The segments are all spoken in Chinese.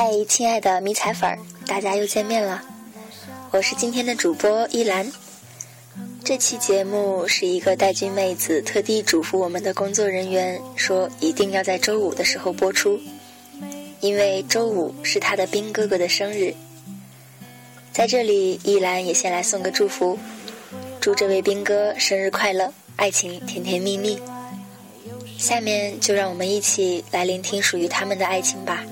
嗨，亲爱的迷彩粉儿，大家又见面了，我是今天的主播依兰。这期节目是一个带军妹子特地嘱咐我们的工作人员说，一定要在周五的时候播出，因为周五是她的兵哥哥的生日。在这里，依兰也先来送个祝福，祝这位兵哥生日快乐，爱情甜甜蜜蜜。下面就让我们一起来聆听属于他们的爱情吧。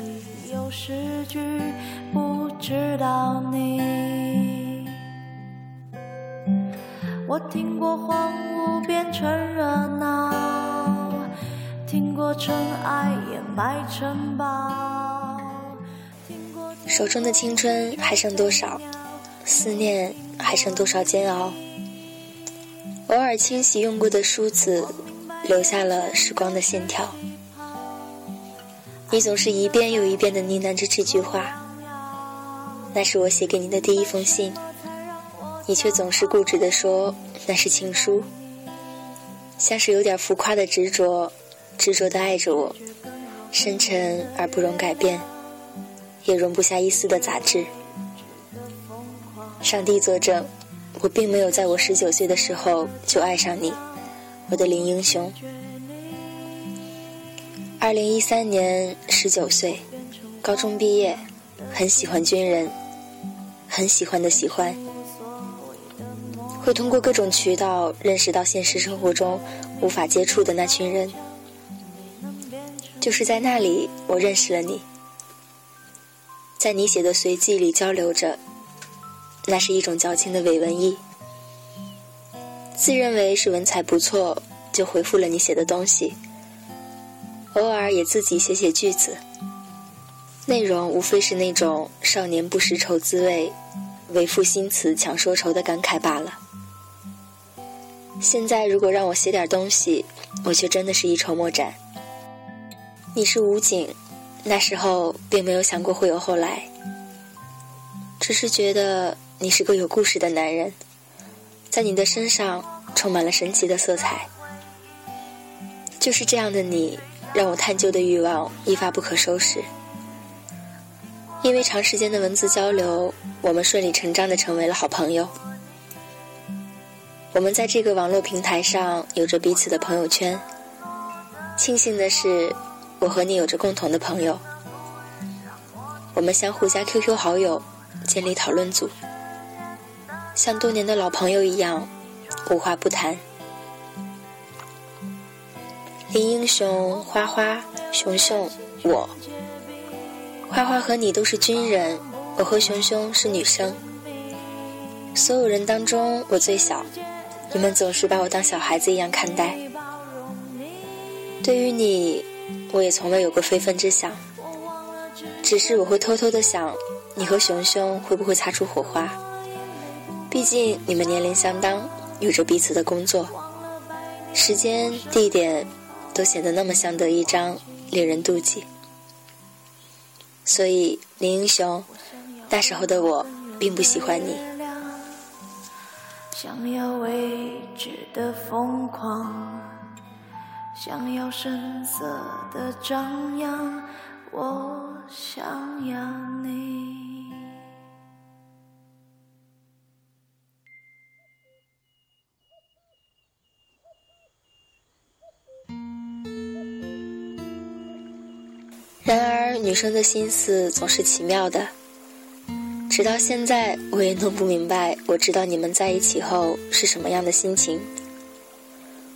有诗句不知道你，我听过荒芜变成热闹，听过尘埃掩埋城堡。手中的青春还剩多少？思念还剩多少煎熬？偶尔清洗用过的梳子，留下了时光的线条。你总是一遍又一遍的呢喃着这句话，那是我写给你的第一封信，你却总是固执地说那是情书，像是有点浮夸的执着，执着的爱着我，深沉而不容改变，也容不下一丝的杂质。上帝作证，我并没有在我十九岁的时候就爱上你，我的林英雄。二零一三年，十九岁，高中毕业，很喜欢军人，很喜欢的喜欢，会通过各种渠道认识到现实生活中无法接触的那群人，就是在那里，我认识了你，在你写的随记里交流着，那是一种矫情的伪文艺，自认为是文采不错，就回复了你写的东西。偶尔也自己写写句子，内容无非是那种少年不识愁滋味，为赋新词强说愁的感慨罢了。现在如果让我写点东西，我却真的是一筹莫展。你是武警，那时候并没有想过会有后来，只是觉得你是个有故事的男人，在你的身上充满了神奇的色彩。就是这样的你。让我探究的欲望一发不可收拾。因为长时间的文字交流，我们顺理成章的成为了好朋友。我们在这个网络平台上有着彼此的朋友圈。庆幸的是，我和你有着共同的朋友。我们相互加 QQ 好友，建立讨论组，像多年的老朋友一样，无话不谈。林英雄、花花、熊熊，我。花花和你都是军人，我和熊熊是女生。所有人当中，我最小，你们总是把我当小孩子一样看待。对于你，我也从未有过非分之想，只是我会偷偷的想，你和熊熊会不会擦出火花？毕竟你们年龄相当，有着彼此的工作，时间、地点。都显得那么相得益彰，令人妒忌。所以林英雄，那时候的我并不喜欢你。想要未知的疯狂，想要声色的张扬，我想要你。然而，女生的心思总是奇妙的。直到现在，我也弄不明白。我知道你们在一起后是什么样的心情。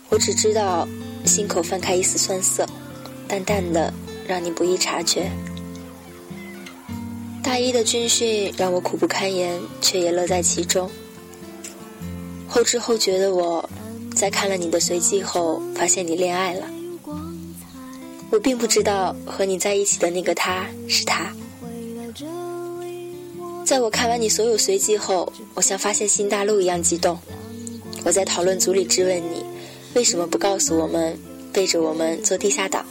我只知道，心口泛开一丝酸涩，淡淡的，让你不易察觉。大一的军训让我苦不堪言，却也乐在其中。后知后觉的我，在看了你的随记后，发现你恋爱了。我并不知道和你在一起的那个他是他。在我看完你所有随机后，我像发现新大陆一样激动。我在讨论组里质问你，为什么不告诉我们，背着我们做地下党？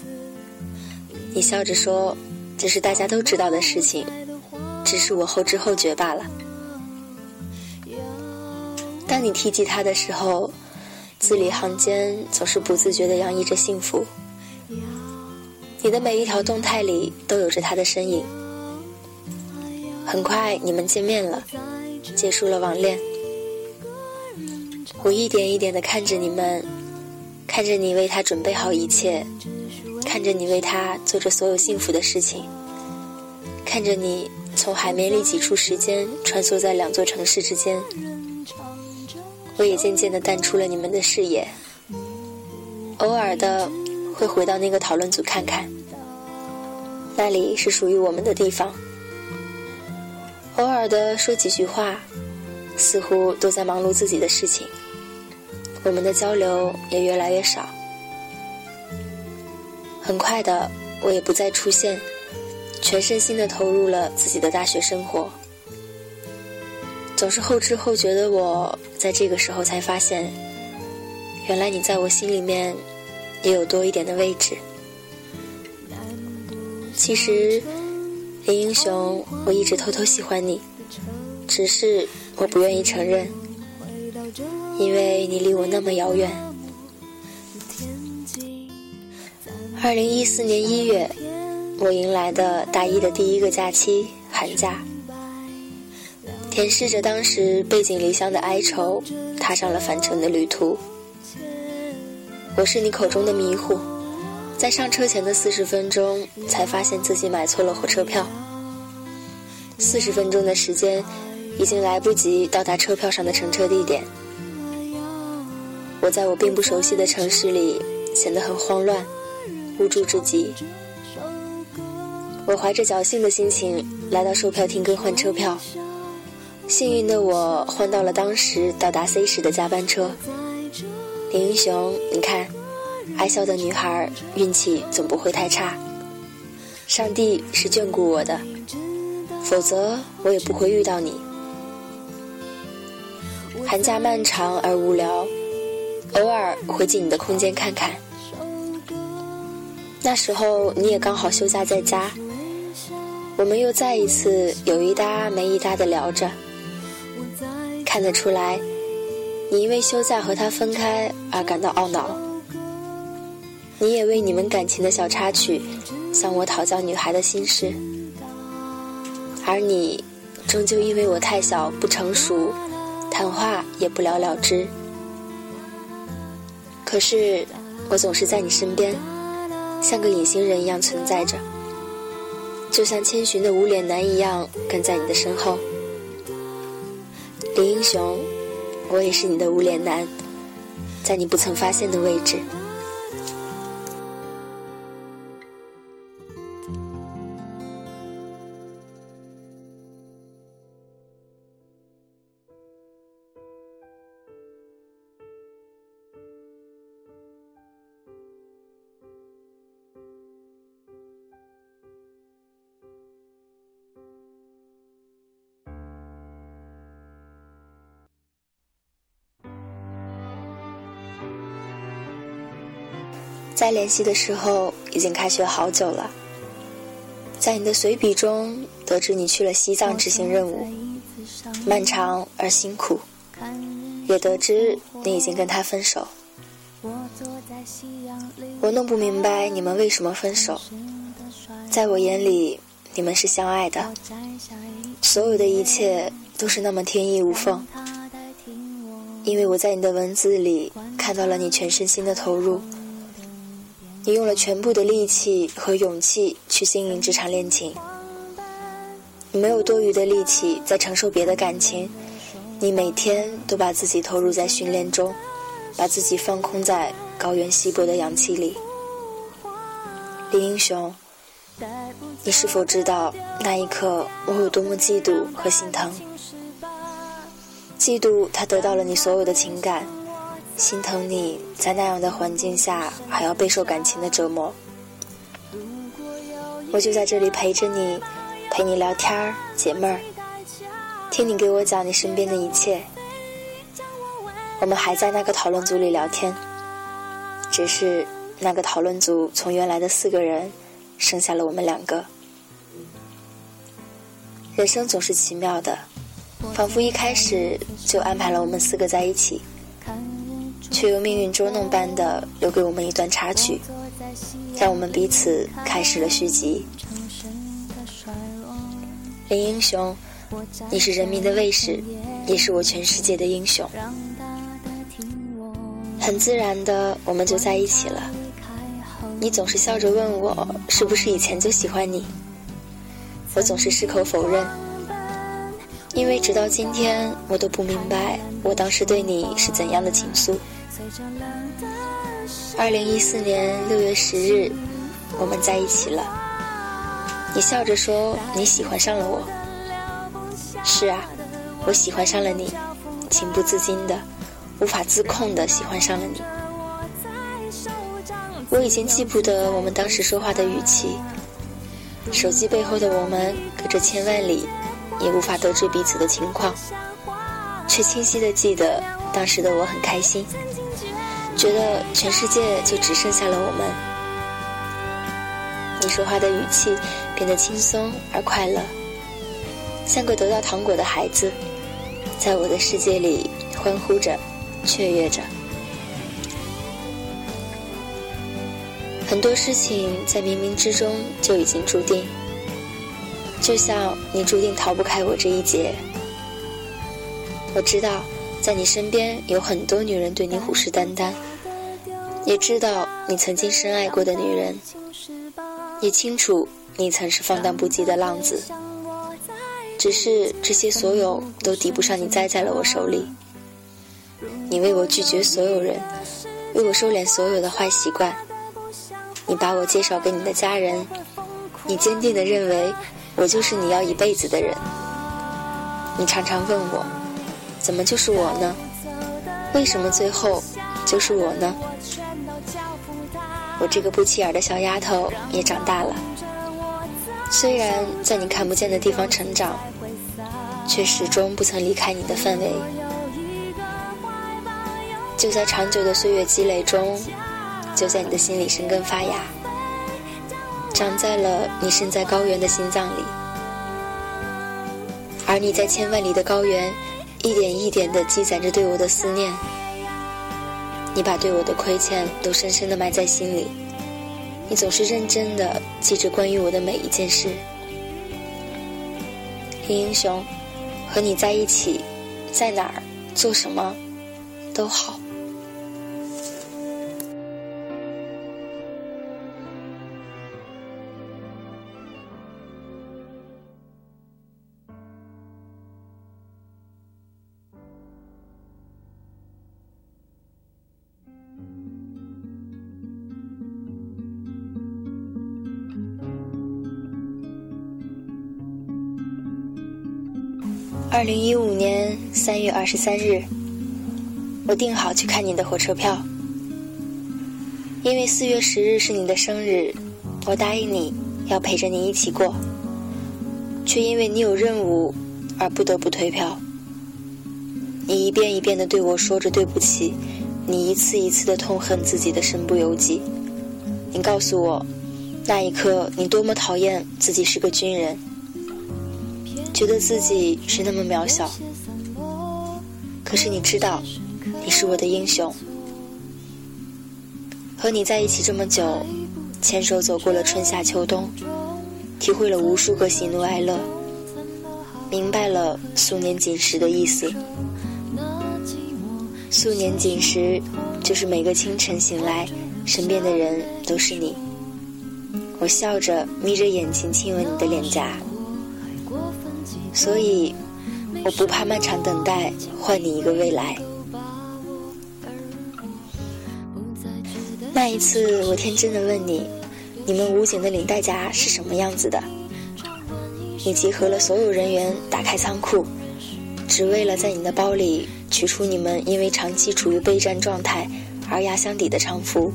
你笑着说，这是大家都知道的事情，只是我后知后觉罢了。当你提及他的时候，字里行间总是不自觉地洋溢着幸福。你的每一条动态里都有着他的身影，很快你们见面了，结束了网恋。我一点一点的看着你们，看着你为他准备好一切，看着你为他做着所有幸福的事情，看着你从海绵里挤出时间穿梭在两座城市之间，我也渐渐的淡出了你们的视野。偶尔的会回到那个讨论组看看，那里是属于我们的地方。偶尔的说几句话，似乎都在忙碌自己的事情。我们的交流也越来越少。很快的，我也不再出现，全身心的投入了自己的大学生活。总是后知后觉的我，在这个时候才发现，原来你在我心里面也有多一点的位置。其实，林英雄，我一直偷偷喜欢你，只是我不愿意承认。因为你离我那么遥远。二零一四年一月，我迎来的大一的第一个假期——寒假，舔舐着当时背井离乡的哀愁，踏上了返程的旅途。我是你口中的迷糊，在上车前的四十分钟，才发现自己买错了火车票。四十分钟的时间，已经来不及到达车票上的乘车地点。我在我并不熟悉的城市里显得很慌乱，无助至极。我怀着侥幸的心情来到售票厅更换车票，幸运的我换到了当时到达 C 市的加班车。林英雄，你看，爱笑的女孩运气总不会太差，上帝是眷顾我的，否则我也不会遇到你。寒假漫长而无聊。偶尔会进你的空间看看，那时候你也刚好休假在家，我们又再一次有一搭没一搭的聊着。看得出来，你因为休假和他分开而感到懊恼，你也为你们感情的小插曲向我讨教女孩的心事，而你终究因为我太小不成熟，谈话也不了了之。可是，我总是在你身边，像个隐形人一样存在着，就像千寻的无脸男一样跟在你的身后。林英雄，我也是你的无脸男，在你不曾发现的位置。再联系的时候，已经开学好久了。在你的随笔中得知你去了西藏执行任务，漫长而辛苦，也得知你已经跟他分手。我弄不明白你们为什么分手，在我眼里，你们是相爱的，所有的一切都是那么天衣无缝。因为我在你的文字里看到了你全身心的投入。你用了全部的力气和勇气去经营这场恋情，你没有多余的力气再承受别的感情，你每天都把自己投入在训练中，把自己放空在高原稀薄的氧气里。林英雄，你是否知道那一刻我有多么嫉妒和心疼？嫉妒他得到了你所有的情感。心疼你在那样的环境下还要备受感情的折磨，我就在这里陪着你，陪你聊天儿，解闷儿，听你给我讲你身边的一切。我们还在那个讨论组里聊天，只是那个讨论组从原来的四个人，剩下了我们两个。人生总是奇妙的，仿佛一开始就安排了我们四个在一起。却又命运捉弄般的留给我们一段插曲，让我们彼此开始了续集。林英雄，你是人民的卫士，也是我全世界的英雄。很自然的，我们就在一起了。你总是笑着问我，是不是以前就喜欢你？我总是矢口否认，因为直到今天，我都不明白我当时对你是怎样的情愫。二零一四年六月十日，我们在一起了。你笑着说你喜欢上了我。是啊，我喜欢上了你，情不自禁的。无法自控的喜欢上了你，我已经记不得我们当时说话的语气。手机背后的我们隔着千万里，也无法得知彼此的情况，却清晰的记得当时的我很开心，觉得全世界就只剩下了我们。你说话的语气变得轻松而快乐，像个得到糖果的孩子，在我的世界里欢呼着。雀跃着，很多事情在冥冥之中就已经注定，就像你注定逃不开我这一劫。我知道，在你身边有很多女人对你虎视眈眈，也知道你曾经深爱过的女人，也清楚你曾是放荡不羁的浪子，只是这些所有都抵不上你栽在了我手里。你为我拒绝所有人，为我收敛所有的坏习惯。你把我介绍给你的家人，你坚定地认为我就是你要一辈子的人。你常常问我，怎么就是我呢？为什么最后就是我呢？我这个不起眼的小丫头也长大了，虽然在你看不见的地方成长，却始终不曾离开你的范围。就在长久的岁月积累中，就在你的心里生根发芽，长在了你身在高原的心脏里，而你在千万里的高原，一点一点地积攒着对我的思念。你把对我的亏欠都深深地埋在心里，你总是认真地记着关于我的每一件事。林英雄，和你在一起，在哪儿做什么，都好。三月二十三日，我订好去看你的火车票。因为四月十日是你的生日，我答应你要陪着你一起过，却因为你有任务而不得不退票。你一遍一遍的对我说着对不起，你一次一次的痛恨自己的身不由己。你告诉我，那一刻你多么讨厌自己是个军人。觉得自己是那么渺小，可是你知道，你是我的英雄。和你在一起这么久，牵手走过了春夏秋冬，体会了无数个喜怒哀乐，明白了素年锦时的意思。素年锦时，就是每个清晨醒来，身边的人都是你。我笑着眯着眼睛亲吻你的脸颊。所以，我不怕漫长等待换你一个未来。那一次，我天真的问你：“你们武警的领带夹是什么样子的？”你集合了所有人员，打开仓库，只为了在你的包里取出你们因为长期处于备战状态而压箱底的常服，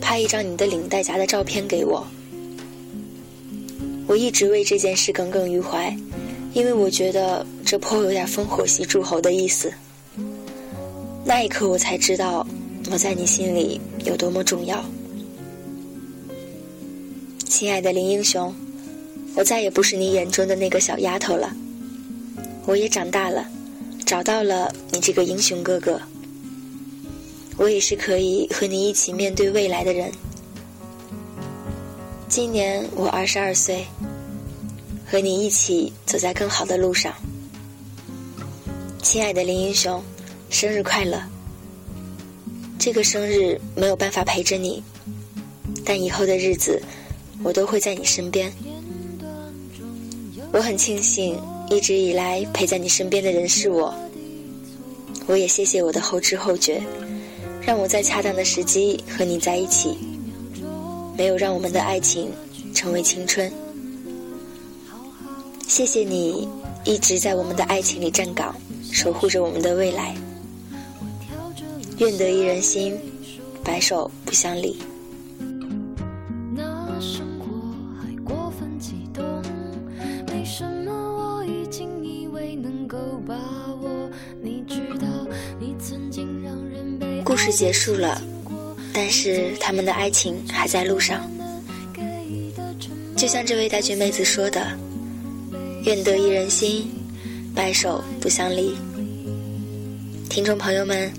拍一张你的领带夹的照片给我。我一直为这件事耿耿于怀。因为我觉得这颇有点烽火戏诸侯的意思。那一刻，我才知道我在你心里有多么重要。亲爱的林英雄，我再也不是你眼中的那个小丫头了。我也长大了，找到了你这个英雄哥哥。我也是可以和你一起面对未来的人。今年我二十二岁。和你一起走在更好的路上。亲爱的林英雄，生日快乐！这个生日没有办法陪着你，但以后的日子，我都会在你身边。我很庆幸，一直以来陪在你身边的人是我。我也谢谢我的后知后觉，让我在恰当的时机和你在一起，没有让我们的爱情成为青春。谢谢你一直在我们的爱情里站岗，守护着我们的未来。愿得一人心，白首不相离。故事结束了，但是他们的爱情还在路上。就像这位大学妹子说的：“愿得一人心，白首不相离。听众朋友们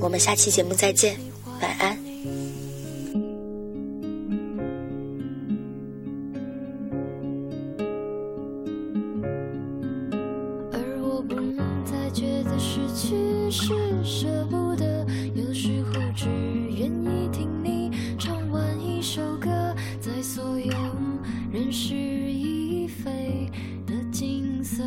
我们下期节目再见晚安。而我不再觉得失去是舍不得有时候只愿意听你唱完一首歌在所有人事已非的景色。